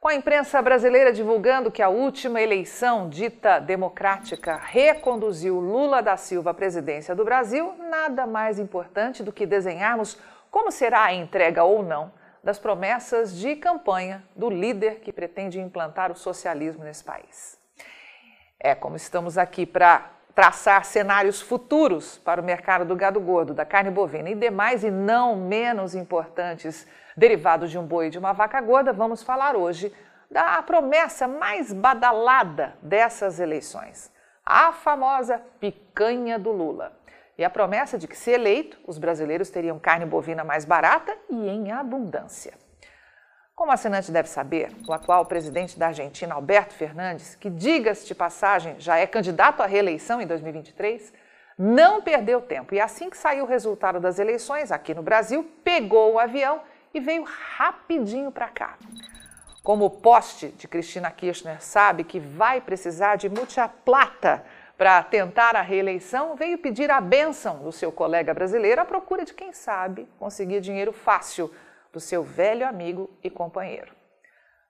Com a imprensa brasileira divulgando que a última eleição dita democrática reconduziu Lula da Silva à presidência do Brasil, nada mais importante do que desenharmos como será a entrega ou não das promessas de campanha do líder que pretende implantar o socialismo nesse país. É como estamos aqui para traçar cenários futuros para o mercado do gado gordo, da carne bovina e demais e não menos importantes derivados de um boi e de uma vaca gorda, vamos falar hoje da promessa mais badalada dessas eleições, a famosa picanha do Lula. E a promessa de que, se eleito, os brasileiros teriam carne bovina mais barata e em abundância. Como o assinante deve saber, o atual presidente da Argentina, Alberto Fernandes, que, diga-se de passagem, já é candidato à reeleição em 2023, não perdeu tempo e, assim que saiu o resultado das eleições aqui no Brasil, pegou o avião e veio rapidinho para cá. Como o poste de Cristina Kirchner sabe que vai precisar de muita plata para tentar a reeleição, veio pedir a bênção do seu colega brasileiro à procura de quem sabe conseguir dinheiro fácil do seu velho amigo e companheiro.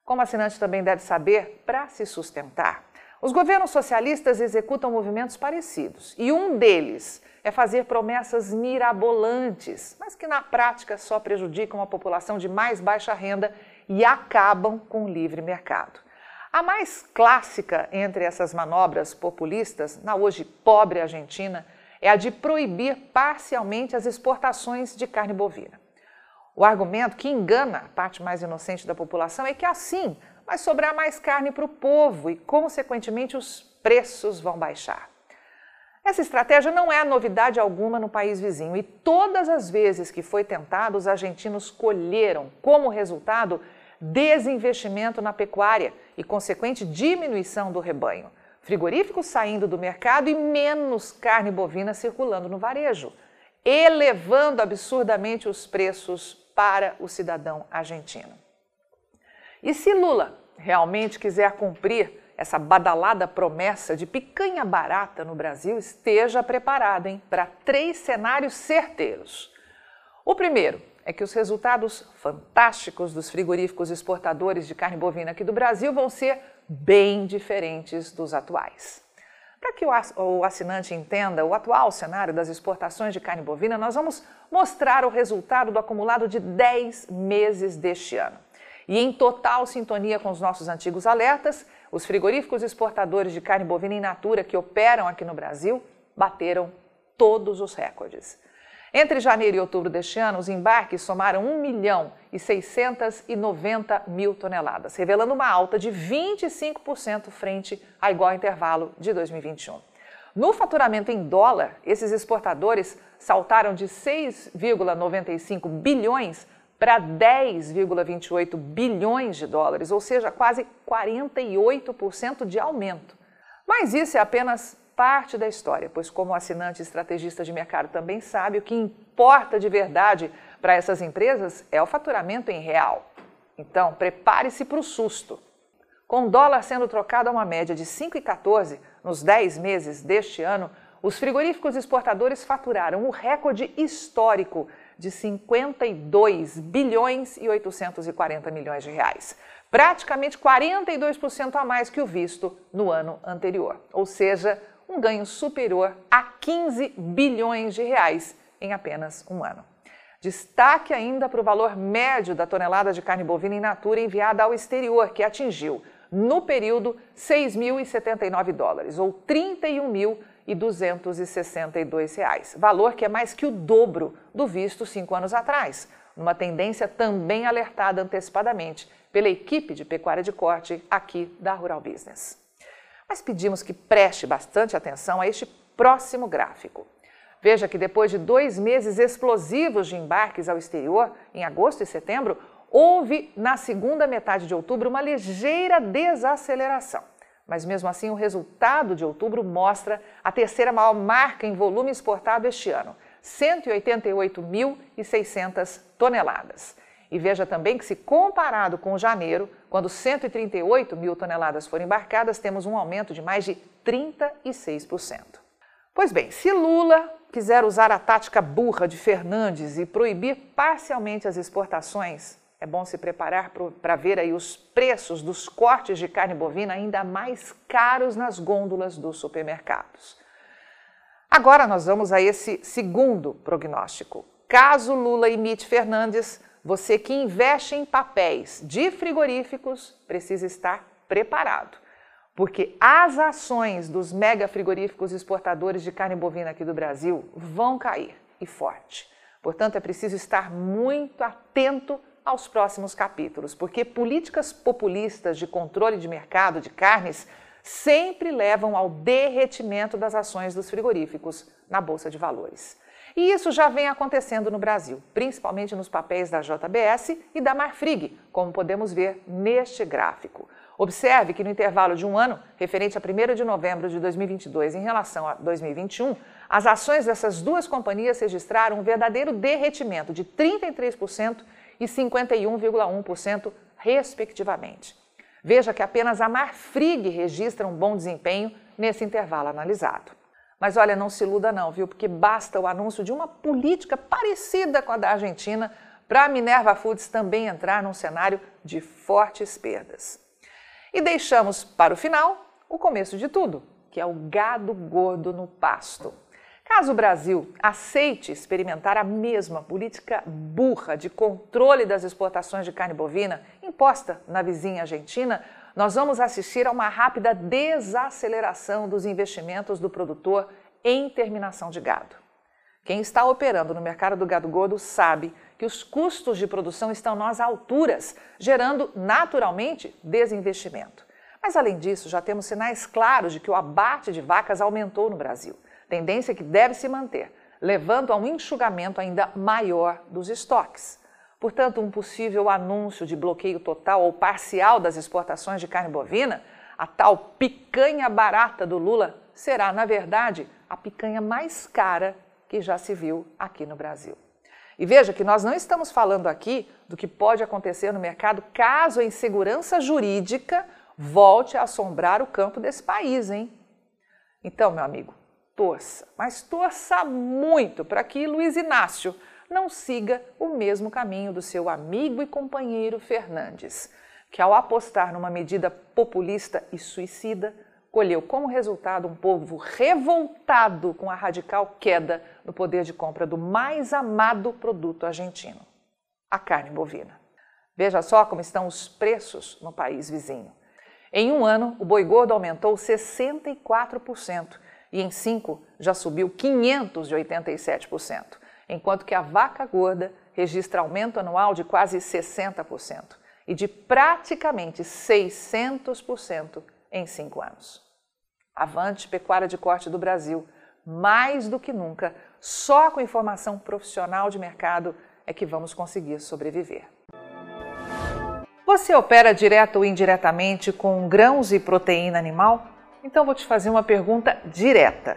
Como assinante também deve saber, para se sustentar, os governos socialistas executam movimentos parecidos e um deles é fazer promessas mirabolantes, mas que na prática só prejudicam a população de mais baixa renda e acabam com o livre mercado. A mais clássica entre essas manobras populistas, na hoje pobre Argentina, é a de proibir parcialmente as exportações de carne bovina. O argumento que engana a parte mais inocente da população é que assim vai sobrar mais carne para o povo e, consequentemente, os preços vão baixar. Essa estratégia não é novidade alguma no país vizinho e todas as vezes que foi tentado, os argentinos colheram como resultado desinvestimento na pecuária e consequente diminuição do rebanho, frigoríficos saindo do mercado e menos carne bovina circulando no varejo, elevando absurdamente os preços para o cidadão argentino. E se Lula realmente quiser cumprir essa badalada promessa de picanha barata no Brasil, esteja preparado hein, para três cenários certeiros. O primeiro é que os resultados fantásticos dos frigoríficos exportadores de carne bovina aqui do Brasil vão ser bem diferentes dos atuais. Para que o assinante entenda o atual cenário das exportações de carne bovina, nós vamos mostrar o resultado do acumulado de 10 meses deste ano. E em total sintonia com os nossos antigos alertas, os frigoríficos exportadores de carne bovina in natura que operam aqui no Brasil bateram todos os recordes. Entre janeiro e outubro deste ano, os embarques somaram 1 milhão e 690 mil toneladas, revelando uma alta de 25% frente a igual intervalo de 2021. No faturamento em dólar, esses exportadores saltaram de 6,95 bilhões para 10,28 bilhões de dólares, ou seja, quase 48% de aumento. Mas isso é apenas parte da história, pois, como assinante estrategista de mercado também sabe, o que importa de verdade para essas empresas é o faturamento em real. Então, prepare-se para o susto. Com o dólar sendo trocado a uma média de 5,14 nos 10 meses deste ano, os frigoríficos exportadores faturaram o recorde histórico de 52 bilhões e 840 milhões de reais, praticamente 42% a mais que o visto no ano anterior, ou seja, um ganho superior a 15 bilhões de reais em apenas um ano. Destaque ainda para o valor médio da tonelada de carne bovina in natura enviada ao exterior, que atingiu, no período, 6.079 dólares, ou 31.262 reais, valor que é mais que o dobro do visto cinco anos atrás, uma tendência também alertada antecipadamente pela equipe de pecuária de corte aqui da Rural Business. Mas pedimos que preste bastante atenção a este próximo gráfico. Veja que depois de dois meses explosivos de embarques ao exterior, em agosto e setembro, houve na segunda metade de outubro uma ligeira desaceleração. Mas mesmo assim, o resultado de outubro mostra a terceira maior marca em volume exportado este ano, 188.600 toneladas. E veja também que, se comparado com janeiro, quando 138 mil toneladas foram embarcadas, temos um aumento de mais de 36%. Pois bem, se Lula quiser usar a tática burra de Fernandes e proibir parcialmente as exportações, é bom se preparar para ver aí os preços dos cortes de carne bovina ainda mais caros nas gôndolas dos supermercados. Agora nós vamos a esse segundo prognóstico. Caso Lula imite Fernandes, você que investe em papéis de frigoríficos precisa estar preparado, porque as ações dos mega frigoríficos exportadores de carne bovina aqui do Brasil vão cair e forte. Portanto, é preciso estar muito atento aos próximos capítulos, porque políticas populistas de controle de mercado de carnes sempre levam ao derretimento das ações dos frigoríficos na bolsa de valores. E isso já vem acontecendo no Brasil, principalmente nos papéis da JBS e da Marfrig, como podemos ver neste gráfico. Observe que no intervalo de um ano, referente a 1 de novembro de 2022 em relação a 2021, as ações dessas duas companhias registraram um verdadeiro derretimento de 33% e 51,1%, respectivamente. Veja que apenas a Marfrig registra um bom desempenho nesse intervalo analisado. Mas olha, não se iluda não, viu? Porque basta o anúncio de uma política parecida com a da Argentina para a Minerva Foods também entrar num cenário de fortes perdas. E deixamos para o final o começo de tudo, que é o gado gordo no pasto. Caso o Brasil aceite experimentar a mesma política burra de controle das exportações de carne bovina imposta na vizinha Argentina, nós vamos assistir a uma rápida desaceleração dos investimentos do produtor em terminação de gado. Quem está operando no mercado do gado gordo sabe que os custos de produção estão nas alturas, gerando naturalmente desinvestimento. Mas além disso, já temos sinais claros de que o abate de vacas aumentou no Brasil tendência que deve se manter, levando a um enxugamento ainda maior dos estoques. Portanto, um possível anúncio de bloqueio total ou parcial das exportações de carne bovina, a tal picanha barata do Lula, será, na verdade, a picanha mais cara que já se viu aqui no Brasil. E veja que nós não estamos falando aqui do que pode acontecer no mercado caso a insegurança jurídica volte a assombrar o campo desse país, hein? Então, meu amigo, torça, mas torça muito para que Luiz Inácio não siga o mesmo caminho do seu amigo e companheiro Fernandes, que ao apostar numa medida populista e suicida, colheu como resultado um povo revoltado com a radical queda no poder de compra do mais amado produto argentino, a carne bovina. Veja só como estão os preços no país vizinho. Em um ano, o boi gordo aumentou 64% e em 5 já subiu 587%, enquanto que a vaca gorda registra aumento anual de quase 60% e de praticamente 600% em cinco anos. Avante Pecuária de Corte do Brasil, mais do que nunca, só com informação profissional de mercado é que vamos conseguir sobreviver. Você opera direto ou indiretamente com grãos e proteína animal? Então vou te fazer uma pergunta direta.